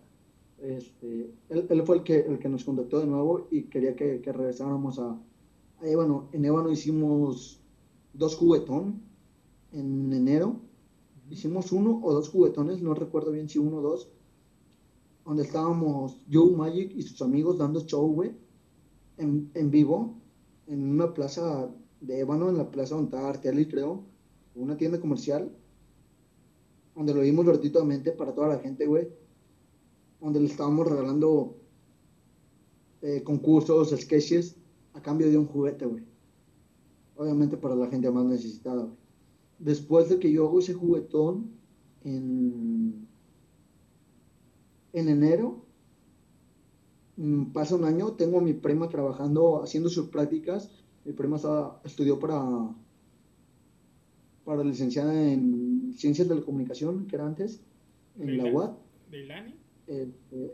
Este, él, él, fue el que, el que nos contactó de nuevo y quería que, que regresáramos a, a Ébano. En Ébano hicimos dos juguetón en enero. Hicimos uno o dos juguetones, no recuerdo bien si uno o dos, donde estábamos Joe Magic y sus amigos dando show, güey, en, en vivo, en una plaza de Ébano, en la plaza donde estaba Artelli, creo una tienda comercial, donde lo vimos gratuitamente para toda la gente, güey, donde le estábamos regalando eh, concursos, sketches, a cambio de un juguete, güey. Obviamente para la gente más necesitada, güey. Después de que yo hago ese juguetón en, en enero, mm, pasa un año, tengo a mi prima trabajando, haciendo sus prácticas. Mi prima estudió para para licenciada en Ciencias de la Comunicación, que era antes, en la UAT.
¿De Ilani?
Eh, eh,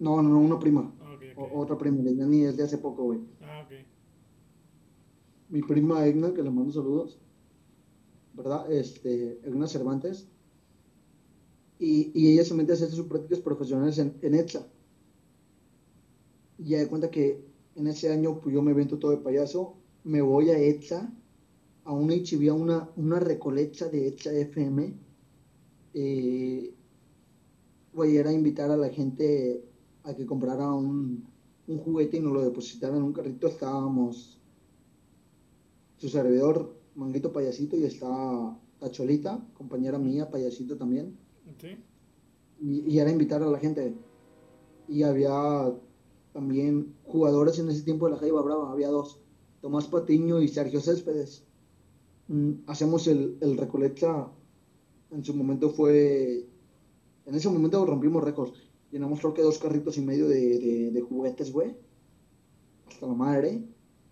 no, no, no, una prima. Ah, otra prima, de Ilani es de hace poco, güey.
Ah, ok.
Mi prima Egna, que le mando saludos, ¿verdad? Este, Egna Cervantes. Y, y ella se mete a hacer sus prácticas profesionales en, en ETSA. Y ya de cuenta que en ese año, pues yo me vento todo de payaso, me voy a ETSA a una HB, a una, una de hecha FM, eh, era invitar a la gente a que comprara un, un juguete y nos lo depositaran en un carrito. Estábamos su servidor, Manguito Payasito, y estaba Tacholita, compañera mía, Payasito también. Y, y, era invitar a la gente. Y había también jugadores en ese tiempo de la Jaiba Brava, había dos, Tomás Patiño y Sergio Céspedes. Mm, hacemos el, el Recolecta, en su momento fue, en ese momento rompimos récords. Llenamos creo que dos carritos y medio de, de, juguetes, güey. Hasta la madre.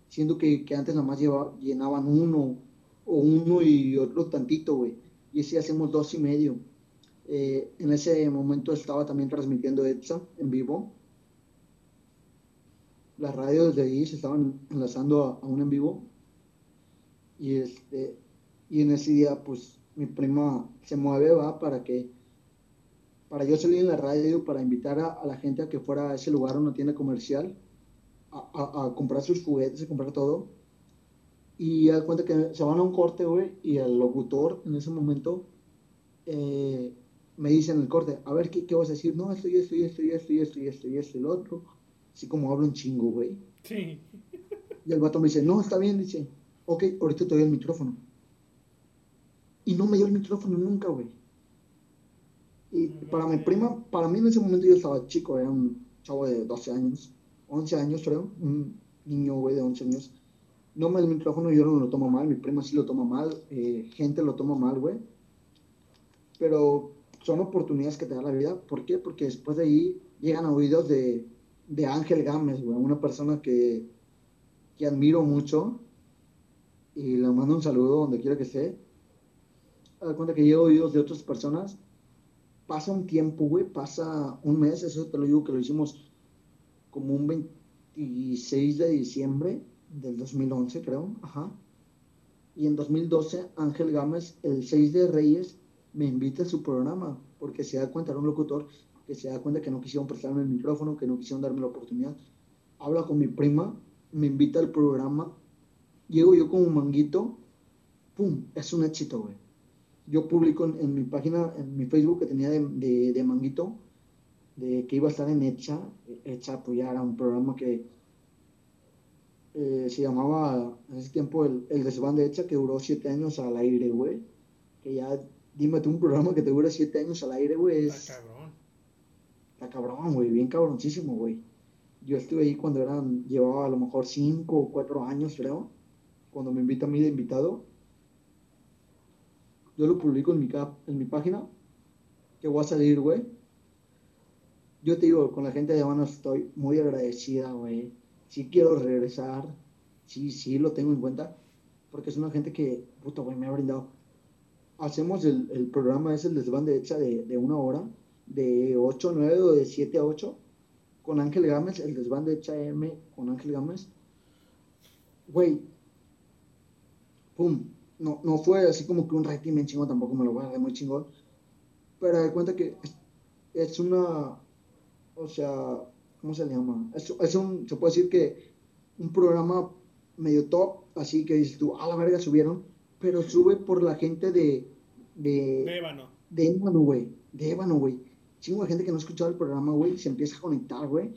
Siendo que, que antes nada más lleva, llenaban uno o uno y otro tantito, güey. Y ese hacemos dos y medio. Eh, en ese momento estaba también transmitiendo ETSA en vivo. Las radios de ahí se estaban enlazando a, a un en vivo. Y, este, y en ese día, pues, mi prima se mueve, va, para que, para yo salir en la radio, para invitar a, la gente a que fuera a ese lugar, a una tienda comercial, a, a, comprar sus juguetes, a comprar todo. Y da cuenta que se van a un corte, güey, y el locutor en ese momento eh, me dice en el corte, a ver, ¿qué, ¿qué, vas a decir? No, esto y esto y esto y esto y esto y esto y esto y el otro. Así como hablo un chingo, güey. Sí. Y el vato me dice, no, está bien, dice, ok, ahorita te doy el micrófono. Y no me dio el micrófono nunca, güey. Y para mi prima, para mí en ese momento yo estaba chico, era un chavo de 12 años, 11 años creo, un niño, güey, de 11 años. No dio el micrófono, yo no lo tomo mal, mi prima sí lo toma mal, eh, gente lo toma mal, güey. Pero son oportunidades que te da la vida. ¿Por qué? Porque después de ahí llegan oídos de, de Ángel Gámez, güey, una persona que, que admiro mucho y le mando un saludo donde quiera que esté da cuenta que llevo oídos de otras personas. Pasa un tiempo, güey, pasa un mes, eso te lo digo que lo hicimos como un 26 de diciembre del 2011, creo, ajá. Y en 2012, Ángel Gámez, el 6 de Reyes, me invita a su programa, porque se da cuenta, era un locutor, que se da cuenta que no quisieron prestarme el micrófono, que no quisieron darme la oportunidad. Habla con mi prima, me invita al programa, llego yo como un manguito, ¡pum! Es un éxito, güey yo publico en, mi página, en mi Facebook que tenía de, de, Manguito, de que iba a estar en Echa, Echa pues ya era un programa que eh, se llamaba en ese tiempo el, el desván de Echa, que duró siete años al aire, güey. Que ya, dime tú un programa que te dura siete años al aire, güey. Está cabrón. Está cabrón, güey, bien cabroncísimo, güey. Yo estuve ahí cuando eran, llevaba a lo mejor cinco o cuatro años, creo, cuando me invita a mí de invitado yo lo publico en mi, en mi página, que voy a salir, güey. Yo te digo, con la gente de Habana estoy muy agradecida, güey. Sí quiero regresar, sí, sí lo tengo en cuenta, porque es una gente que, puta, güey, me ha brindado. Hacemos el, el programa, es el desván de hecha de, una hora, de 8 a 9 o de 7 a 8, con Ángel Gámez, el desván de hecha M con Ángel Gámez. Güey, pum, no, no fue así como que un rating bien chingón, tampoco me lo dar muy chingón. Pero de cuenta que es, una, o sea, ¿cómo se le llama? Es, un, se puede decir que un programa medio top, así que dices tú, a la verga subieron, pero sube por la gente de... De, de Ébano. De Ébano, güey. De Ébano, güey. Chingo de gente que no ha escuchado el programa, güey, se empieza a conectar, güey.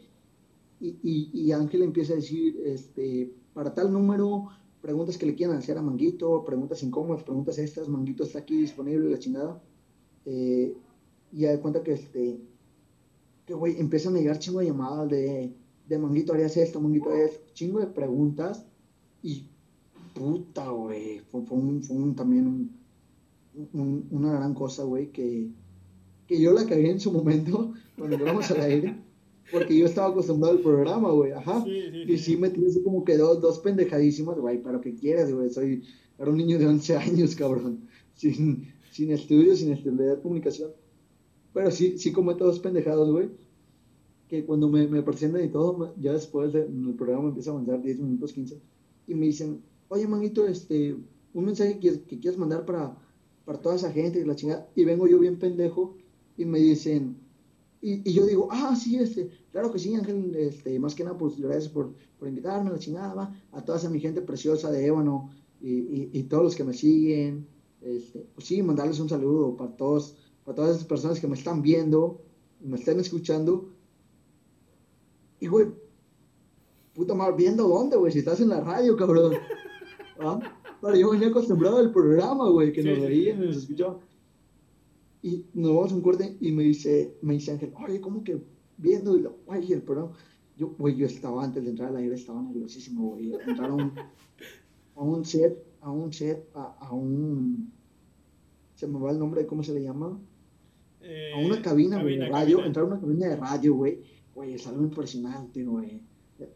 Y, y, y Ángel empieza a decir, este, para tal número preguntas que le quieran hacer a Manguito, preguntas incómodas, preguntas estas, Manguito está aquí disponible, la chingada. Eh, y de cuenta que este, que güey, empiezan a llegar chingo de llamadas de, de Manguito harías esto, Manguito es chingo de preguntas y puta, güey, fue, un, fue un, también un, una gran cosa, güey, que, que yo la cagué en su momento cuando entramos al aire. Porque yo estaba acostumbrado al programa, güey, ajá. y sí, me tienes como que dos, dos pendejadísimas, güey, para lo que quieras, güey. Soy, era un niño de 11 años, cabrón. Sin, sin estudios, sin estudiar comunicación. Pero sí, sí cometo dos pendejadas, güey. Que cuando me, me presentan y todo, ya después del programa empieza a avanzar 10 minutos, 15. Y me dicen, oye, manito, este, un mensaje que, que quieres mandar para, para toda esa gente y la chingada. Y vengo yo bien pendejo y me dicen, y, yo digo, ah, sí, este, claro que sí, Ángel, este, más que nada, pues gracias por, por invitarme, la chingada, a toda esa mi gente preciosa de Ébano y, y, todos los que me siguen, este, pues sí, mandarles un saludo para todos, para todas esas personas que me están viendo, me están escuchando. Y, güey, puta madre, ¿viendo dónde, güey? Si estás en la radio, cabrón. ¿Ah? Pero yo venía acostumbrado al programa, güey, que nos veían y nos escuchaban. Y nos vamos a un corte y me dice, me dice Ángel, oye, ¿cómo que viendo? Y lo, güey, el programa. Yo, güey, yo estaba antes de entrar al aire, estaba nerviosísimo, güey. Entrar a un, a un set, a un set, a, a, un. Se me va el nombre de cómo se le llama.
Eh,
a una cabina, güey, de radio,
cabina.
entrar a una cabina de radio, güey, güey, es algo impresionante, güey.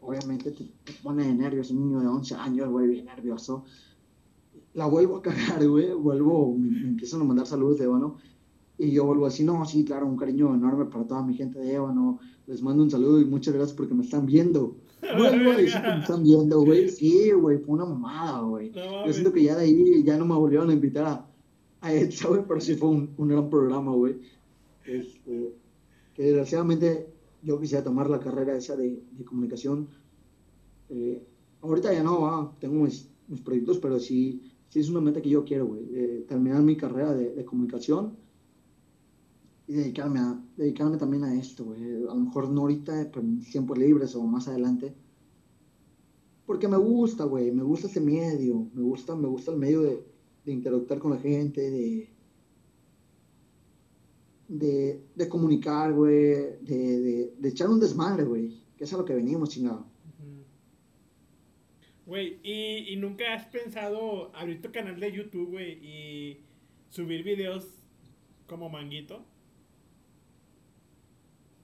Obviamente te, te pone de nervios, un niño de 11 años, güey, bien nervioso. La vuelvo a cagar, güey, vuelvo, me, me empiezan a mandar saludos de Ébano, y yo vuelvo así, no, sí, claro, un cariño enorme para toda mi gente de Ébano, les mando un saludo y muchas gracias porque me están viendo. Vuelvo a decir que me están viendo, güey, sí, güey, fue una mamada, güey.
No
Yo siento que ya de ahí ya no me volvieron a invitar a, a ETSA, güey, pero sí fue un, un gran programa, güey. Este, que desgraciadamente yo quisiera tomar la carrera esa de, comunicación. Eh, ahorita ya no, va, tengo mis, proyectos, pero sí, sí es una meta que yo quiero, güey, terminar mi carrera de, comunicación y dedicarme, a, dedicarme también a esto, güey. A lo mejor no ahorita, pero en tiempos libres o más adelante. Porque me gusta, güey, me gusta ese medio, me gusta, me gusta el medio de, de interactuar con la gente, de, de, de comunicar, güey, de, de, de echar un desmadre, güey, que es a lo que venimos, chingado.
Güey, ¿y, y nunca has pensado abrir tu canal de YouTube, güey, y subir videos como manguito?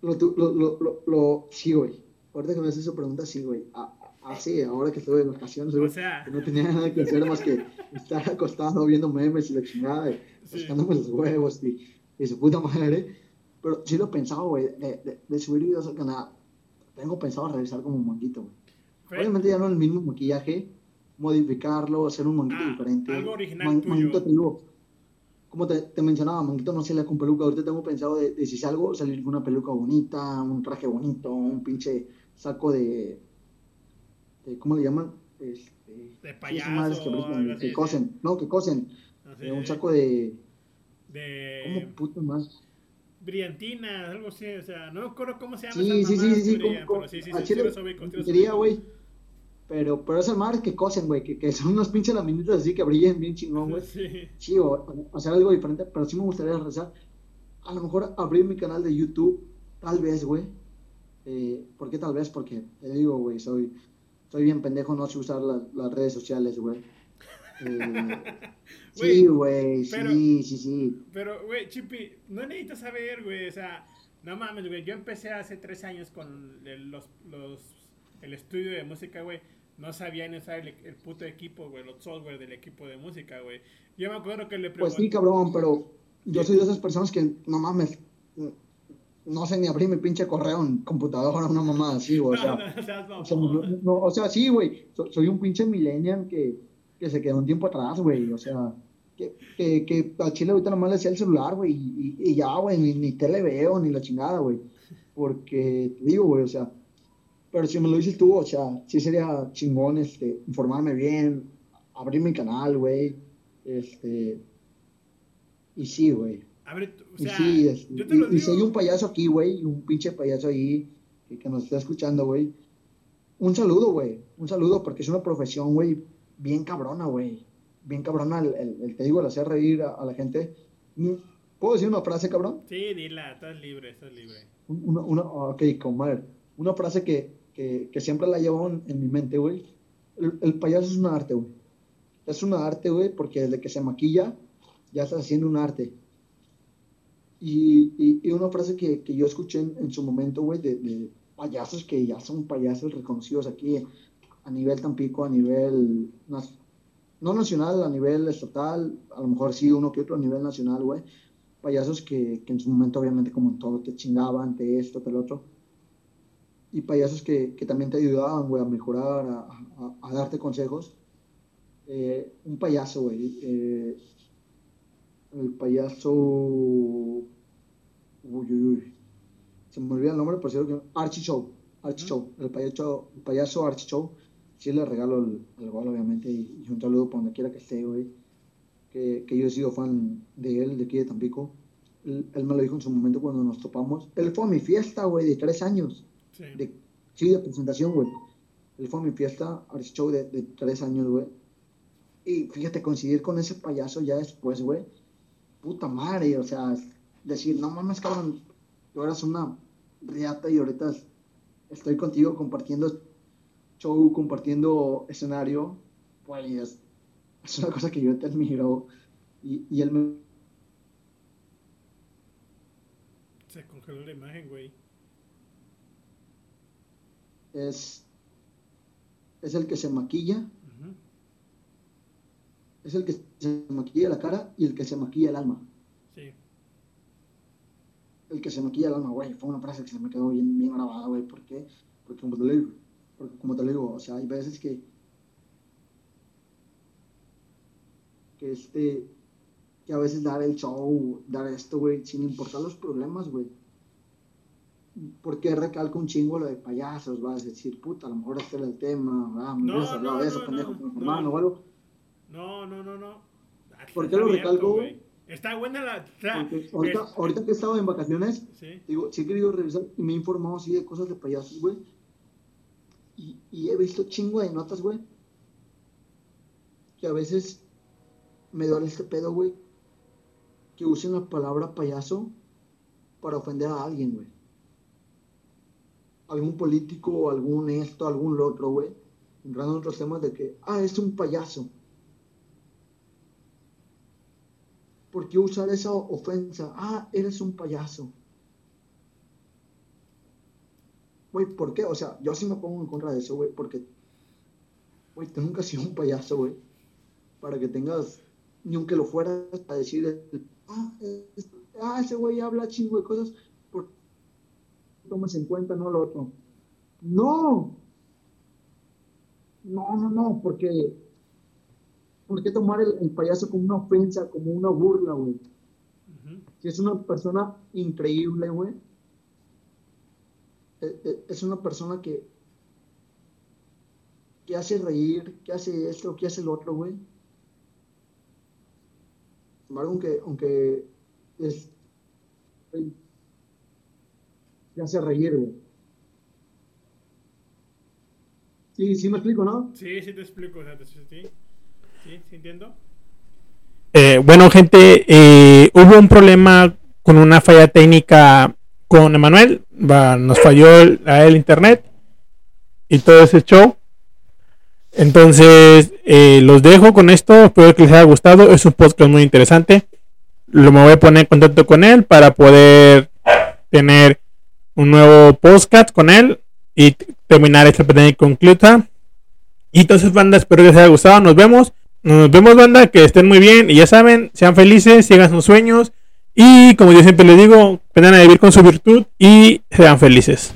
Lo, tu- lo, lo, lo, lo- sí, güey. Ahorita que me haces esa pregunta, sí, güey. Ah, ah, sí, ahora que estoy de vacaciones,
O sea,
no tenía nada que hacer más que estar acostado viendo memes y la chingada,
Sí.
rascándome los huevos y, y su puta madre. Pero sí lo he pensado, güey, de, de, de subir videos al canal. Tengo pensado realizar como un manguito, güey. Obviamente ya no el mismo maquillaje, modificarlo, hacer un manguito
Ah,
diferente.
algo original
Man-
tuyo.
manguito como te, te mencionaba, manguito no sale con peluca. Ahorita tengo pensado de, de si salgo, salir con una peluca bonita, un traje bonito, un pinche saco de, de- ¿cómo le llaman? Este,
De payaso,
que, brillan,
algo así,
que
sí.
cosen, no, que cosen.
así,
Eh, un saco de,
de
¿cómo puto más?
brillantina, algo así, o sea, no me acuerdo cómo se llama
Sí,
esas
sí, sí, sí,
brillan,
como-
pero sí, sí, sí, sí,
güey. Pero, pero esas madres que cosen, güey, que, que son unas pinches laminitas así que brillen bien chingón, güey.
Sí.
Sí, o, o hacer algo diferente, pero sí me gustaría realizar. A lo mejor abrir mi canal de YouTube, tal vez, güey. Eh, ¿Por qué tal vez? Porque te digo, güey, soy, soy bien pendejo, no sé usar las, las redes sociales, güey. Eh, sí, güey, sí, sí, sí.
Pero, güey, Chipi, no necesitas saber, güey, o sea, no mames, güey, yo empecé hace tres años con el, los, los, el estudio de música, güey, no sabía ni usar el, el puto equipo, güey, los software del equipo de música, güey. Yo me acuerdo que le
Pues
pregunté...
sí, cabrón, pero yo soy de esas personas que, no mames, no sé ni abrir mi pinche correo en computadora, una mamá así, güey. O sea,
no, no, seas
O sea, no- o sea, sí, güey. So- soy un pinche millennial que, que se quedó un tiempo atrás, güey. O sea, que, que, que a Chile ahorita nomás le decía el celular, güey. Y, y- y ya, güey, ni, ni tele veo, ni la chingada, güey. Porque, te digo, güey, o sea, pero si me lo dices tú, o sea, sí sería chingón, este, informarme bien, abrir mi canal, güey. Este, y sí, güey.
O
Y
sea,
sí, este,
yo te lo
y, y si hay
digo.
un payaso aquí, güey, un pinche payaso ahí que, que nos está escuchando, güey. Un saludo, güey. Un saludo porque es una profesión, güey, bien cabrona, güey. Bien cabrona, el, el- el- te digo, el hacer reír a, a la gente. Mm, ¿Puedo decir una frase, cabrón?
Sí, dila, estás libre, estás libre.
Un- Una, una, ok, comadre. Una frase que, que, que siempre la llevo en, en mi mente, güey. El, el payaso es un arte, güey. Es un arte, güey, porque desde que se maquilla ya está haciendo un arte. Y, y, y una frase que, que yo escuché en, en su momento, güey, de, de payasos que ya son payasos reconocidos aquí a nivel Tampico, a nivel, no nacional, a nivel estatal, a lo mejor sí uno que otro a nivel nacional, güey. Payasos que, que en su momento, obviamente, como en todo, te chingaban, te esto, te lo otro. Y payasos que, que también te ayudaban, güey, a mejorar, a, a- a darte consejos. Eh, un payaso, güey. eh, el payaso. Uy, uy, uy. Se me olvida el nombre, por cierto. que- Archie Show. Archie. Show. El payaso, el payaso Archie Show. Sí le regalo el, el gol, obviamente. Y, y un saludo por donde quiera que esté, güey. Que, que yo he sido fan de él, de aquí de Tampico. Él, él me lo dijo en su momento cuando nos topamos. Él fue a mi fiesta, güey, de tres años.
Sí.
De, sí, de presentación, güey. Él fue a mi fiesta, Archie Show, de, de tres años, güey. Y fíjate, coincidir con ese payaso ya después, güey. Puta madre, o sea, decir, no mames, cabrón, tú eras una riata y ahorita estoy contigo compartiendo show, compartiendo escenario, pues es una cosa que yo te admiro. Y, y él me
Se congeló la imagen, güey.
Es, es el que se maquilla, es el que se maquilla la cara y el que se maquilla el alma.
Sí.
El que se maquilla el alma, güey, fue una frase que se me quedó bien, bien grabada, güey. ¿Por qué? Porque como te lo digo, porque como te lo digo, o sea, hay veces que que este que a veces dar el show, dar esto, güey, sin importar los problemas, güey. Porque recalco un chingo lo de payasos, vas a decir, puta, a lo mejor este era el tema, ah, me
No,
hablado
no,
de eso,
no,
pendejo,
no,
con
no.
hermano o algo.
No, no, no, no. Ah,
¿Por qué lo
abierto,
recalco,
güey? Está buena la.
ahorita,
es-
ahorita que he estado en vacaciones,
Sí.
Digo, sí he querido revisar y me he informado así de cosas de payasos, güey. Y, he visto chingo de notas, güey. Que a veces me duele este pedo, güey. Que usen la palabra payaso para ofender a alguien, güey. Algún político, algún esto, algún otro, güey. Entrando en otros temas de que, ah, es un payaso. ¿Por qué usar esa ofensa? Ah, eres un payaso. Güey, ¿por qué? O sea, yo sí me pongo en contra de eso, güey, porque, güey, tú nunca has sido un payaso, güey. Para que tengas, ni aunque lo fueras a decir, ah, es- ah, ese güey habla chingo de cosas, por tomas en cuenta, no lo otro. No. No, no, no, porque, ¿por qué tomar el, el payaso como una ofensa, como una burla, güey?
Ujú.
Si es una persona increíble, güey. E- e- Es una persona que, que hace reír, que hace esto, que hace lo otro, güey. Sin embargo, aunque, aunque es, que hace reír, güey. Sí, sí me explico, ¿no?
Sí, sí te explico. O sea, sí, sí, sí entiendo.
Eh, bueno, gente, eh, hubo un problema con una falla técnica con Emanuel. Nos falló a el internet y todo ese show. Entonces, eh, los dejo con esto. Espero que les haya gustado. Es un podcast muy interesante. Lo me voy a poner en contacto con él para poder tener un nuevo podcast con él y terminar esta pandemia conclusa. Y entonces, banda, espero que les haya gustado. Nos vemos. Nos vemos, banda. Que estén muy bien. Y ya saben, sean felices, sigan sus sueños. Y como yo siempre les digo, aprendan a vivir con su virtud y sean felices.